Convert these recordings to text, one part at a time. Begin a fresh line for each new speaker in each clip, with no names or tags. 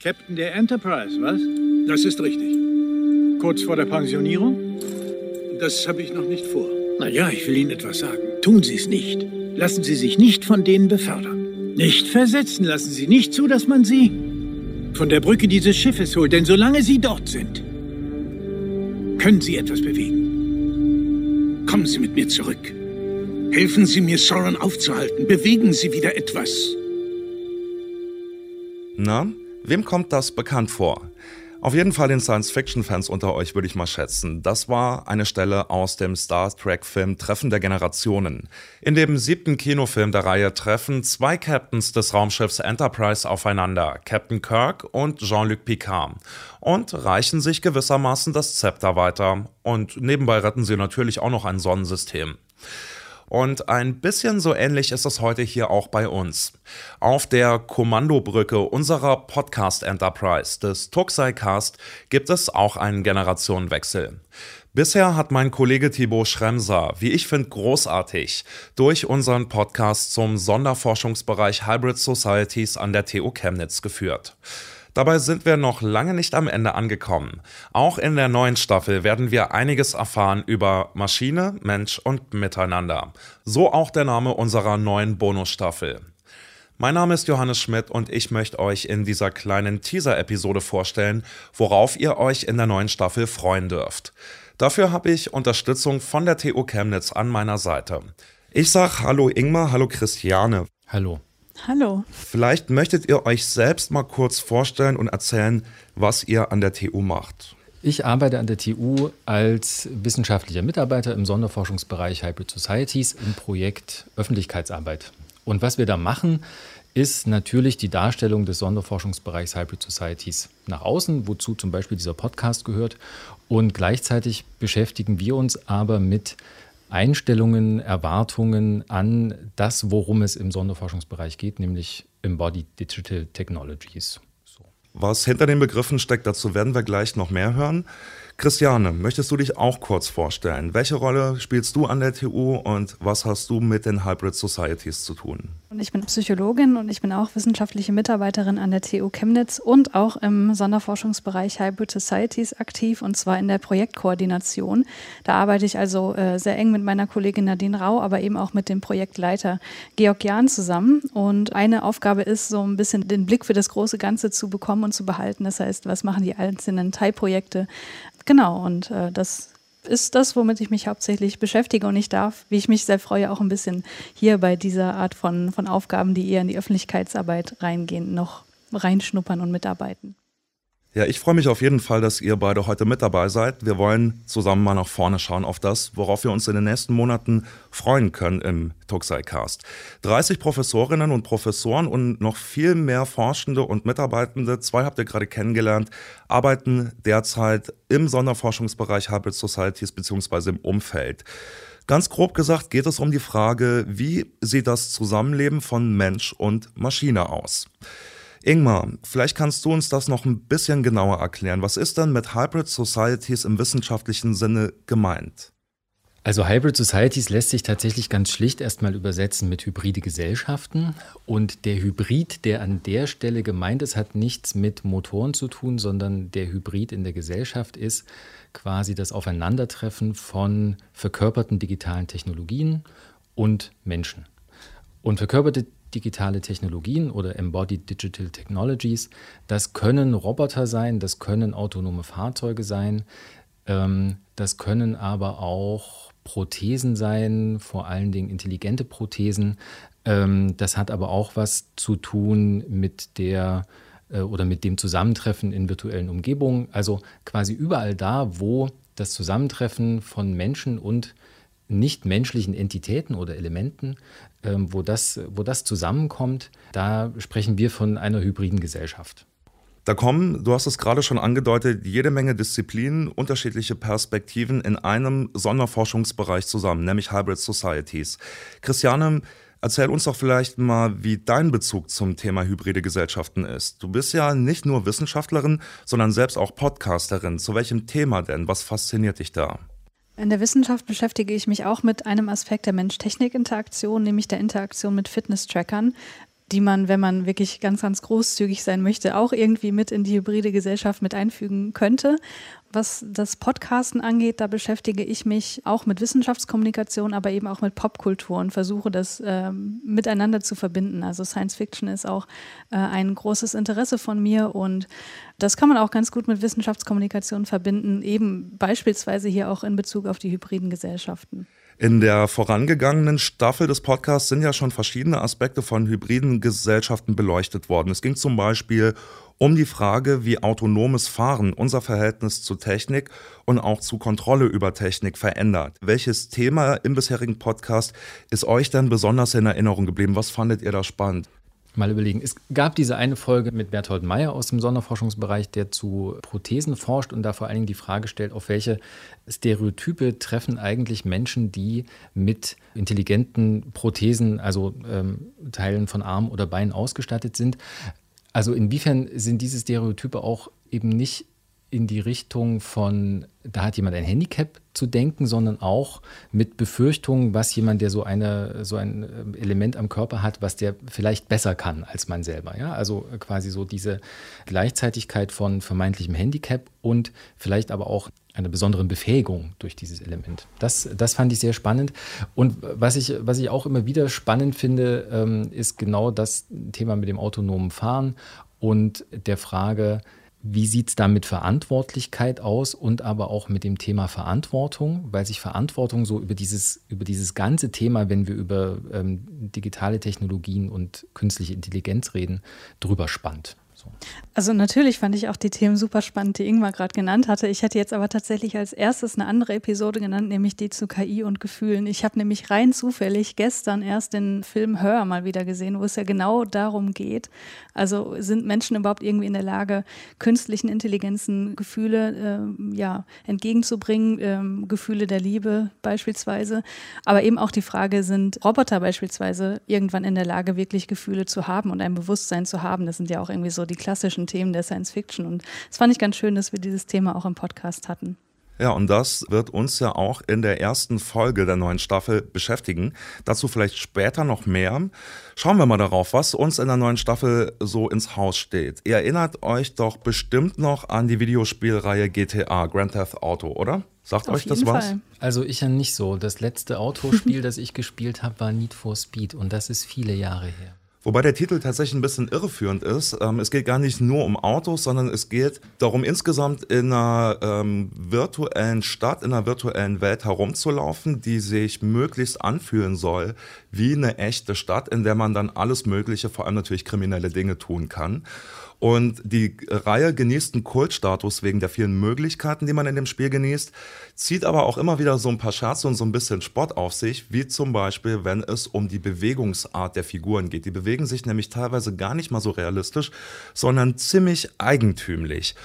Captain der Enterprise, was?
Das ist richtig.
Kurz vor der Pensionierung?
Das habe ich noch nicht vor.
Na ja, ich will Ihnen etwas sagen. Tun Sie es nicht. Lassen Sie sich nicht von denen befördern. Nicht versetzen. Lassen Sie nicht zu, dass man Sie von der Brücke dieses Schiffes holt. Denn solange Sie dort sind, können Sie etwas bewegen.
Kommen Sie mit mir zurück. Helfen Sie mir, Sauron aufzuhalten. Bewegen Sie wieder etwas.
Na, wem kommt das bekannt vor? Auf jeden Fall den Science-Fiction-Fans unter euch würde ich mal schätzen. Das war eine Stelle aus dem Star Trek-Film Treffen der Generationen. In dem siebten Kinofilm der Reihe treffen zwei Captains des Raumschiffs Enterprise aufeinander, Captain Kirk und Jean-Luc Picard, und reichen sich gewissermaßen das Zepter weiter. Und nebenbei retten sie natürlich auch noch ein Sonnensystem. Und ein bisschen so ähnlich ist es heute hier auch bei uns. Auf der Kommandobrücke unserer Podcast Enterprise des Tuxai-Cast gibt es auch einen Generationenwechsel. Bisher hat mein Kollege Thibaut Schremser, wie ich finde, großartig durch unseren Podcast zum Sonderforschungsbereich Hybrid Societies an der TU Chemnitz geführt. Dabei sind wir noch lange nicht am Ende angekommen. Auch in der neuen Staffel werden wir einiges erfahren über Maschine, Mensch und Miteinander. So auch der Name unserer neuen Bonusstaffel. Mein Name ist Johannes Schmidt und ich möchte euch in dieser kleinen Teaser-Episode vorstellen, worauf ihr euch in der neuen Staffel freuen dürft. Dafür habe ich Unterstützung von der TU Chemnitz an meiner Seite. Ich sage Hallo Ingmar, hallo Christiane.
Hallo.
Hallo.
Vielleicht möchtet ihr euch selbst mal kurz vorstellen und erzählen, was ihr an der TU macht.
Ich arbeite an der TU als wissenschaftlicher Mitarbeiter im Sonderforschungsbereich Hybrid Societies im Projekt Öffentlichkeitsarbeit. Und was wir da machen, ist natürlich die Darstellung des Sonderforschungsbereichs Hybrid Societies nach außen, wozu zum Beispiel dieser Podcast gehört. Und gleichzeitig beschäftigen wir uns aber mit Einstellungen, Erwartungen an das, worum es im Sonderforschungsbereich geht, nämlich Embodied Digital Technologies.
So. Was hinter den Begriffen steckt, dazu werden wir gleich noch mehr hören. Christiane, möchtest du dich auch kurz vorstellen? Welche Rolle spielst du an der TU und was hast du mit den Hybrid Societies zu tun?
Ich bin Psychologin und ich bin auch wissenschaftliche Mitarbeiterin an der TU Chemnitz und auch im Sonderforschungsbereich Hybrid Societies aktiv und zwar in der Projektkoordination. Da arbeite ich also äh, sehr eng mit meiner Kollegin Nadine Rau, aber eben auch mit dem Projektleiter Georg Jahn zusammen. Und eine Aufgabe ist, so ein bisschen den Blick für das große Ganze zu bekommen und zu behalten. Das heißt, was machen die einzelnen Teilprojekte Genau, und äh, das ist das, womit ich mich hauptsächlich beschäftige. Und ich darf, wie ich mich sehr freue, auch ein bisschen hier bei dieser Art von, von Aufgaben, die eher in die Öffentlichkeitsarbeit reingehen, noch reinschnuppern und mitarbeiten.
Ja, ich freue mich auf jeden Fall, dass ihr beide heute mit dabei seid. Wir wollen zusammen mal nach vorne schauen auf das, worauf wir uns in den nächsten Monaten freuen können im Tuxai Cast. 30 Professorinnen und Professoren und noch viel mehr Forschende und Mitarbeitende, zwei habt ihr gerade kennengelernt, arbeiten derzeit im Sonderforschungsbereich Hybrid Societies bzw. im Umfeld. Ganz grob gesagt geht es um die Frage, wie sieht das Zusammenleben von Mensch und Maschine aus? Ingmar, vielleicht kannst du uns das noch ein bisschen genauer erklären. Was ist denn mit Hybrid Societies im wissenschaftlichen Sinne gemeint?
Also Hybrid Societies lässt sich tatsächlich ganz schlicht erstmal übersetzen mit hybride Gesellschaften. Und der Hybrid, der an der Stelle gemeint ist, hat nichts mit Motoren zu tun, sondern der Hybrid in der Gesellschaft ist quasi das Aufeinandertreffen von verkörperten digitalen Technologien und Menschen. Und verkörperte digitale Technologien oder Embodied Digital Technologies. Das können Roboter sein, das können autonome Fahrzeuge sein, ähm, das können aber auch Prothesen sein, vor allen Dingen intelligente Prothesen. Ähm, das hat aber auch was zu tun mit der äh, oder mit dem Zusammentreffen in virtuellen Umgebungen. Also quasi überall da, wo das Zusammentreffen von Menschen und nichtmenschlichen Entitäten oder Elementen ähm, wo, das, wo das zusammenkommt, da sprechen wir von einer hybriden Gesellschaft.
Da kommen, du hast es gerade schon angedeutet, jede Menge Disziplinen, unterschiedliche Perspektiven in einem Sonderforschungsbereich zusammen, nämlich Hybrid Societies. Christiane, erzähl uns doch vielleicht mal, wie dein Bezug zum Thema hybride Gesellschaften ist. Du bist ja nicht nur Wissenschaftlerin, sondern selbst auch Podcasterin. Zu welchem Thema denn? Was fasziniert dich da?
In der Wissenschaft beschäftige ich mich auch mit einem Aspekt der Mensch-Technik-Interaktion, nämlich der Interaktion mit Fitness-Trackern. Die man, wenn man wirklich ganz, ganz großzügig sein möchte, auch irgendwie mit in die hybride Gesellschaft mit einfügen könnte. Was das Podcasten angeht, da beschäftige ich mich auch mit Wissenschaftskommunikation, aber eben auch mit Popkultur und versuche das ähm, miteinander zu verbinden. Also Science Fiction ist auch äh, ein großes Interesse von mir und das kann man auch ganz gut mit Wissenschaftskommunikation verbinden, eben beispielsweise hier auch in Bezug auf die hybriden Gesellschaften.
In der vorangegangenen Staffel des Podcasts sind ja schon verschiedene Aspekte von hybriden Gesellschaften beleuchtet worden. Es ging zum Beispiel um die Frage, wie autonomes Fahren unser Verhältnis zu Technik und auch zu Kontrolle über Technik verändert. Welches Thema im bisherigen Podcast ist euch denn besonders in Erinnerung geblieben? Was fandet ihr da spannend?
Mal überlegen. Es gab diese eine Folge mit Berthold Meyer aus dem Sonderforschungsbereich, der zu Prothesen forscht und da vor allen Dingen die Frage stellt, auf welche Stereotype treffen eigentlich Menschen, die mit intelligenten Prothesen, also ähm, Teilen von Arm oder Bein ausgestattet sind. Also inwiefern sind diese Stereotype auch eben nicht in die Richtung von, da hat jemand ein Handicap zu denken, sondern auch mit Befürchtungen, was jemand, der so, eine, so ein ähm, Element am Körper hat, was der vielleicht besser kann als man selber. Ja? Also quasi so diese Gleichzeitigkeit von vermeintlichem Handicap und vielleicht aber auch einer besonderen Befähigung durch dieses Element. Das, das fand ich sehr spannend. Und was ich, was ich auch immer wieder spannend finde, ähm, ist genau das Thema mit dem autonomen Fahren und der Frage, wie sieht es da mit Verantwortlichkeit aus und aber auch mit dem Thema Verantwortung, weil sich Verantwortung so über dieses, über dieses ganze Thema, wenn wir über ähm, digitale Technologien und künstliche Intelligenz reden, drüber spannt.
Also natürlich fand ich auch die Themen super spannend, die Ingmar gerade genannt hatte. Ich hätte jetzt aber tatsächlich als erstes eine andere Episode genannt, nämlich die zu KI und Gefühlen. Ich habe nämlich rein zufällig gestern erst den Film Hör mal wieder gesehen, wo es ja genau darum geht. Also sind Menschen überhaupt irgendwie in der Lage, künstlichen Intelligenzen Gefühle äh, ja, entgegenzubringen, äh, Gefühle der Liebe beispielsweise. Aber eben auch die Frage, sind Roboter beispielsweise irgendwann in der Lage, wirklich Gefühle zu haben und ein Bewusstsein zu haben? Das sind ja auch irgendwie so die klassischen Themen der Science Fiction. Und es fand ich ganz schön, dass wir dieses Thema auch im Podcast hatten.
Ja, und das wird uns ja auch in der ersten Folge der neuen Staffel beschäftigen. Dazu vielleicht später noch mehr. Schauen wir mal darauf, was uns in der neuen Staffel so ins Haus steht. Ihr erinnert euch doch bestimmt noch an die Videospielreihe GTA, Grand Theft Auto, oder? Sagt
Auf
euch das was?
Fall.
Also ich ja nicht so. Das letzte Autospiel, das ich gespielt habe, war Need for Speed und das ist viele Jahre her.
Wobei der Titel tatsächlich ein bisschen irreführend ist. Ähm, es geht gar nicht nur um Autos, sondern es geht darum, insgesamt in einer ähm, virtuellen Stadt, in einer virtuellen Welt herumzulaufen, die sich möglichst anfühlen soll wie eine echte Stadt, in der man dann alles Mögliche, vor allem natürlich kriminelle Dinge tun kann. Und die Reihe genießt einen Kultstatus wegen der vielen Möglichkeiten, die man in dem Spiel genießt, zieht aber auch immer wieder so ein paar Scherze und so ein bisschen Spott auf sich, wie zum Beispiel, wenn es um die Bewegungsart der Figuren geht. Die bewegen sich nämlich teilweise gar nicht mal so realistisch, sondern ziemlich eigentümlich.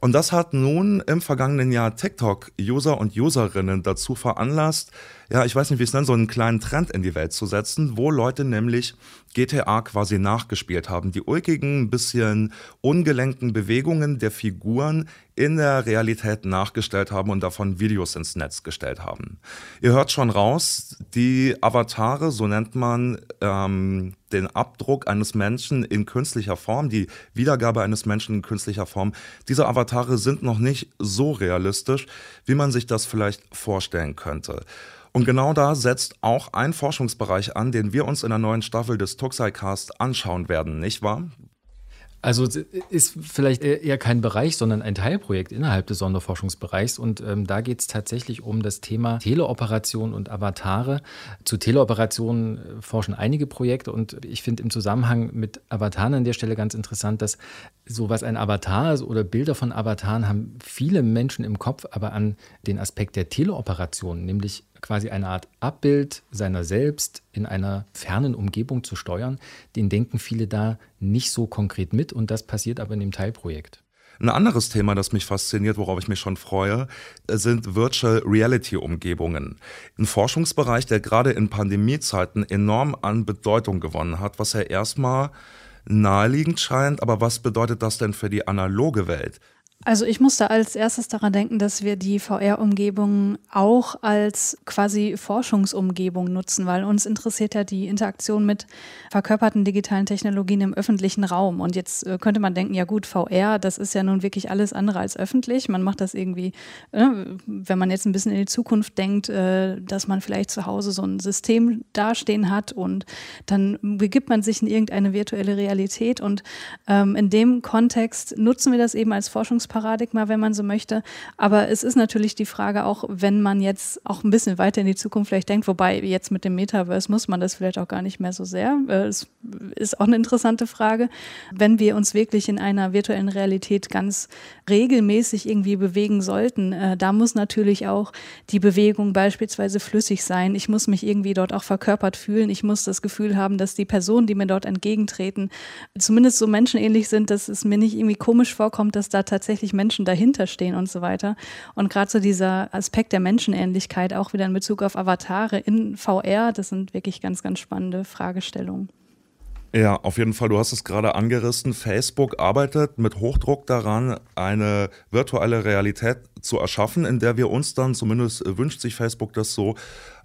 Und das hat nun im vergangenen Jahr TikTok-User und Userinnen dazu veranlasst, ja, ich weiß nicht, wie es nennt, so einen kleinen Trend in die Welt zu setzen, wo Leute nämlich GTA quasi nachgespielt haben. Die ulkigen, bisschen ungelenkten Bewegungen der Figuren in der Realität nachgestellt haben und davon Videos ins Netz gestellt haben. Ihr hört schon raus, die Avatare, so nennt man ähm, den Abdruck eines Menschen in künstlicher Form, die Wiedergabe eines Menschen in künstlicher Form. Diese Avatare sind noch nicht so realistisch, wie man sich das vielleicht vorstellen könnte. Und genau da setzt auch ein Forschungsbereich an, den wir uns in der neuen Staffel des Tuxai-Cast anschauen werden, nicht wahr?
Also ist vielleicht eher kein Bereich, sondern ein Teilprojekt innerhalb des Sonderforschungsbereichs. Und ähm, da geht es tatsächlich um das Thema Teleoperation und Avatare. Zu Teleoperationen äh, forschen einige Projekte und ich finde im Zusammenhang mit Avataren an der Stelle ganz interessant, dass so was ein Avatar ist oder Bilder von Avataren haben viele Menschen im Kopf, aber an den Aspekt der Teleoperation, nämlich quasi eine Art Abbild seiner selbst in einer fernen Umgebung zu steuern, den denken viele da nicht so konkret mit und das passiert aber in dem Teilprojekt.
Ein anderes Thema, das mich fasziniert, worauf ich mich schon freue, sind Virtual Reality Umgebungen. Ein Forschungsbereich, der gerade in Pandemiezeiten enorm an Bedeutung gewonnen hat, was ja erstmal naheliegend scheint, aber was bedeutet das denn für die analoge Welt?
Also ich musste als erstes daran denken, dass wir die VR-Umgebung auch als quasi Forschungsumgebung nutzen, weil uns interessiert ja die Interaktion mit verkörperten digitalen Technologien im öffentlichen Raum. Und jetzt äh, könnte man denken, ja gut, VR, das ist ja nun wirklich alles andere als öffentlich. Man macht das irgendwie, äh, wenn man jetzt ein bisschen in die Zukunft denkt, äh, dass man vielleicht zu Hause so ein System dastehen hat und dann begibt man sich in irgendeine virtuelle Realität. Und ähm, in dem Kontext nutzen wir das eben als Forschungsparadigma Paradigma, wenn man so möchte. Aber es ist natürlich die Frage auch, wenn man jetzt auch ein bisschen weiter in die Zukunft vielleicht denkt, wobei jetzt mit dem Metaverse muss man das vielleicht auch gar nicht mehr so sehr. Es ist auch eine interessante Frage. Wenn wir uns wirklich in einer virtuellen Realität ganz regelmäßig irgendwie bewegen sollten, äh, da muss natürlich auch die Bewegung beispielsweise flüssig sein. Ich muss mich irgendwie dort auch verkörpert fühlen. Ich muss das Gefühl haben, dass die Personen, die mir dort entgegentreten, zumindest so menschenähnlich sind, dass es mir nicht irgendwie komisch vorkommt, dass da tatsächlich tatsächlich Menschen dahinter stehen und so weiter. Und gerade so dieser Aspekt der Menschenähnlichkeit, auch wieder in Bezug auf Avatare in VR, das sind wirklich ganz, ganz spannende Fragestellungen.
Ja, auf jeden Fall. Du hast es gerade angerissen. Facebook arbeitet mit Hochdruck daran, eine virtuelle Realität zu erschaffen, in der wir uns dann, zumindest wünscht sich Facebook das so,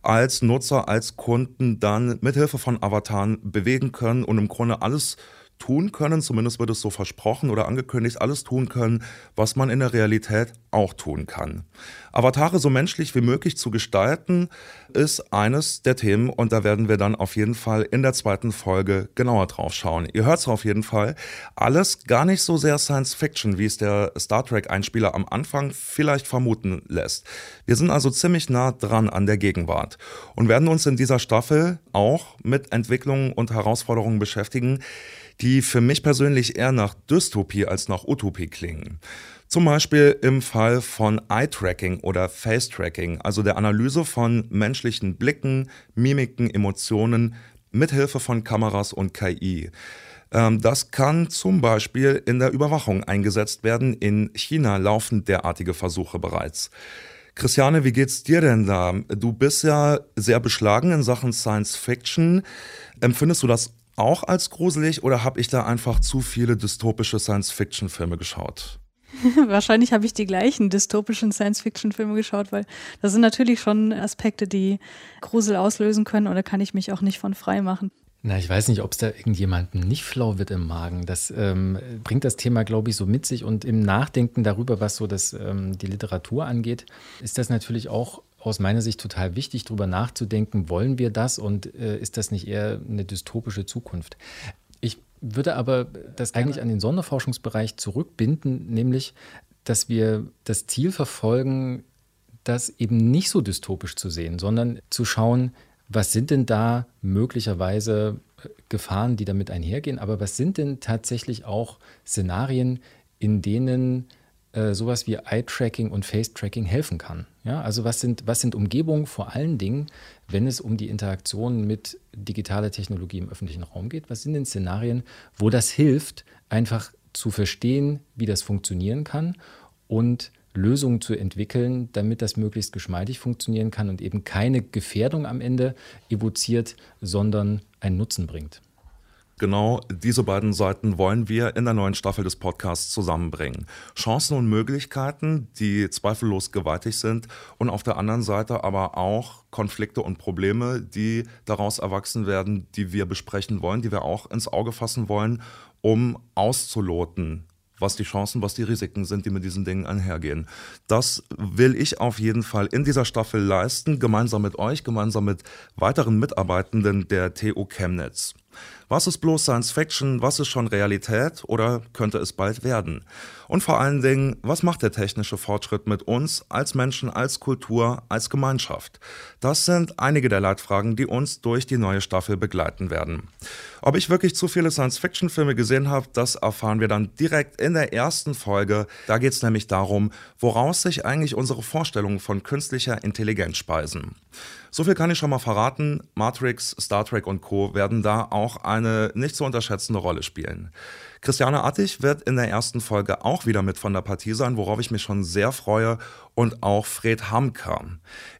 als Nutzer, als Kunden dann mithilfe von Avataren bewegen können und im Grunde alles tun können, zumindest wird es so versprochen oder angekündigt, alles tun können, was man in der Realität auch tun kann. Avatare so menschlich wie möglich zu gestalten, ist eines der Themen und da werden wir dann auf jeden Fall in der zweiten Folge genauer drauf schauen. Ihr hört es auf jeden Fall. Alles gar nicht so sehr Science Fiction, wie es der Star Trek-Einspieler am Anfang vielleicht vermuten lässt. Wir sind also ziemlich nah dran an der Gegenwart und werden uns in dieser Staffel auch mit Entwicklungen und Herausforderungen beschäftigen, die für mich persönlich eher nach Dystopie als nach Utopie klingen. Zum Beispiel im Fall von Eye-Tracking oder Face-Tracking, also der Analyse von menschlichen Blicken, Mimiken, Emotionen mithilfe von Kameras und KI. Ähm, das kann zum Beispiel in der Überwachung eingesetzt werden. In China laufen derartige Versuche bereits. Christiane, wie geht's dir denn da? Du bist ja sehr beschlagen in Sachen Science Fiction. Empfindest du das auch als gruselig oder habe ich da einfach zu viele dystopische Science-Fiction-Filme geschaut?
Wahrscheinlich habe ich die gleichen dystopischen Science-Fiction-Filme geschaut, weil das sind natürlich schon Aspekte, die Grusel auslösen können oder kann ich mich auch nicht von frei machen.
Na, ich weiß nicht, ob es da irgendjemandem nicht flau wird im Magen. Das ähm, bringt das Thema, glaube ich, so mit sich. Und im Nachdenken darüber, was so das, ähm, die Literatur angeht, ist das natürlich auch aus meiner Sicht total wichtig, darüber nachzudenken, wollen wir das und äh, ist das nicht eher eine dystopische Zukunft? Ich würde aber das eigentlich an den Sonderforschungsbereich zurückbinden, nämlich, dass wir das Ziel verfolgen, das eben nicht so dystopisch zu sehen, sondern zu schauen, was sind denn da möglicherweise äh, Gefahren, die damit einhergehen, aber was sind denn tatsächlich auch Szenarien, in denen äh, sowas wie Eye-Tracking und Face-Tracking helfen kann. Ja, also was sind, was sind Umgebungen vor allen Dingen, wenn es um die Interaktion mit digitaler Technologie im öffentlichen Raum geht? Was sind denn Szenarien, wo das hilft, einfach zu verstehen, wie das funktionieren kann und Lösungen zu entwickeln, damit das möglichst geschmeidig funktionieren kann und eben keine Gefährdung am Ende evoziert, sondern einen Nutzen bringt.
Genau diese beiden Seiten wollen wir in der neuen Staffel des Podcasts zusammenbringen. Chancen und Möglichkeiten, die zweifellos gewaltig sind und auf der anderen Seite aber auch Konflikte und Probleme, die daraus erwachsen werden, die wir besprechen wollen, die wir auch ins Auge fassen wollen, um auszuloten, was die Chancen, was die Risiken sind, die mit diesen Dingen einhergehen. Das will ich auf jeden Fall in dieser Staffel leisten, gemeinsam mit euch, gemeinsam mit weiteren Mitarbeitenden der TU Chemnitz. Was ist bloß Science Fiction? Was ist schon Realität oder könnte es bald werden? Und vor allen Dingen, was macht der technische Fortschritt mit uns als Menschen, als Kultur, als Gemeinschaft? Das sind einige der Leitfragen, die uns durch die neue Staffel begleiten werden. Ob ich wirklich zu viele Science-Fiction-Filme gesehen habe, das erfahren wir dann direkt in der ersten Folge. Da geht es nämlich darum, woraus sich eigentlich unsere Vorstellungen von künstlicher Intelligenz speisen. So viel kann ich schon mal verraten. Matrix, Star Trek und Co. werden da auch eine nicht zu unterschätzende Rolle spielen. Christiane Attig wird in der ersten Folge auch wieder mit von der Partie sein, worauf ich mich schon sehr freue. Und auch Fred Hamka.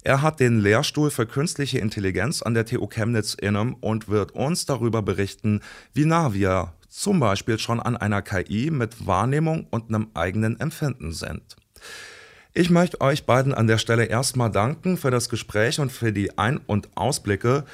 Er hat den Lehrstuhl für künstliche Intelligenz an der TU Chemnitz inne und wird uns darüber berichten, wie nah wir zum Beispiel schon an einer KI mit Wahrnehmung und einem eigenen Empfinden sind. Ich möchte euch beiden an der Stelle erstmal danken für das Gespräch und für die Ein- und Ausblicke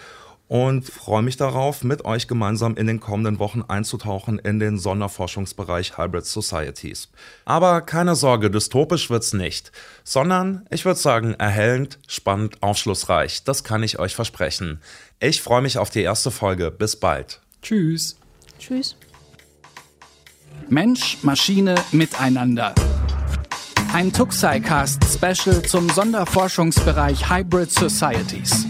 und freue mich darauf, mit euch gemeinsam in den kommenden Wochen einzutauchen in den Sonderforschungsbereich Hybrid Societies. Aber keine Sorge, dystopisch wird's nicht, sondern ich würde sagen erhellend, spannend, aufschlussreich. Das kann ich euch versprechen. Ich freue mich auf die erste Folge. Bis bald.
Tschüss.
Tschüss.
Mensch, Maschine, Miteinander. Ein Tuxi-Cast-Special zum Sonderforschungsbereich Hybrid Societies.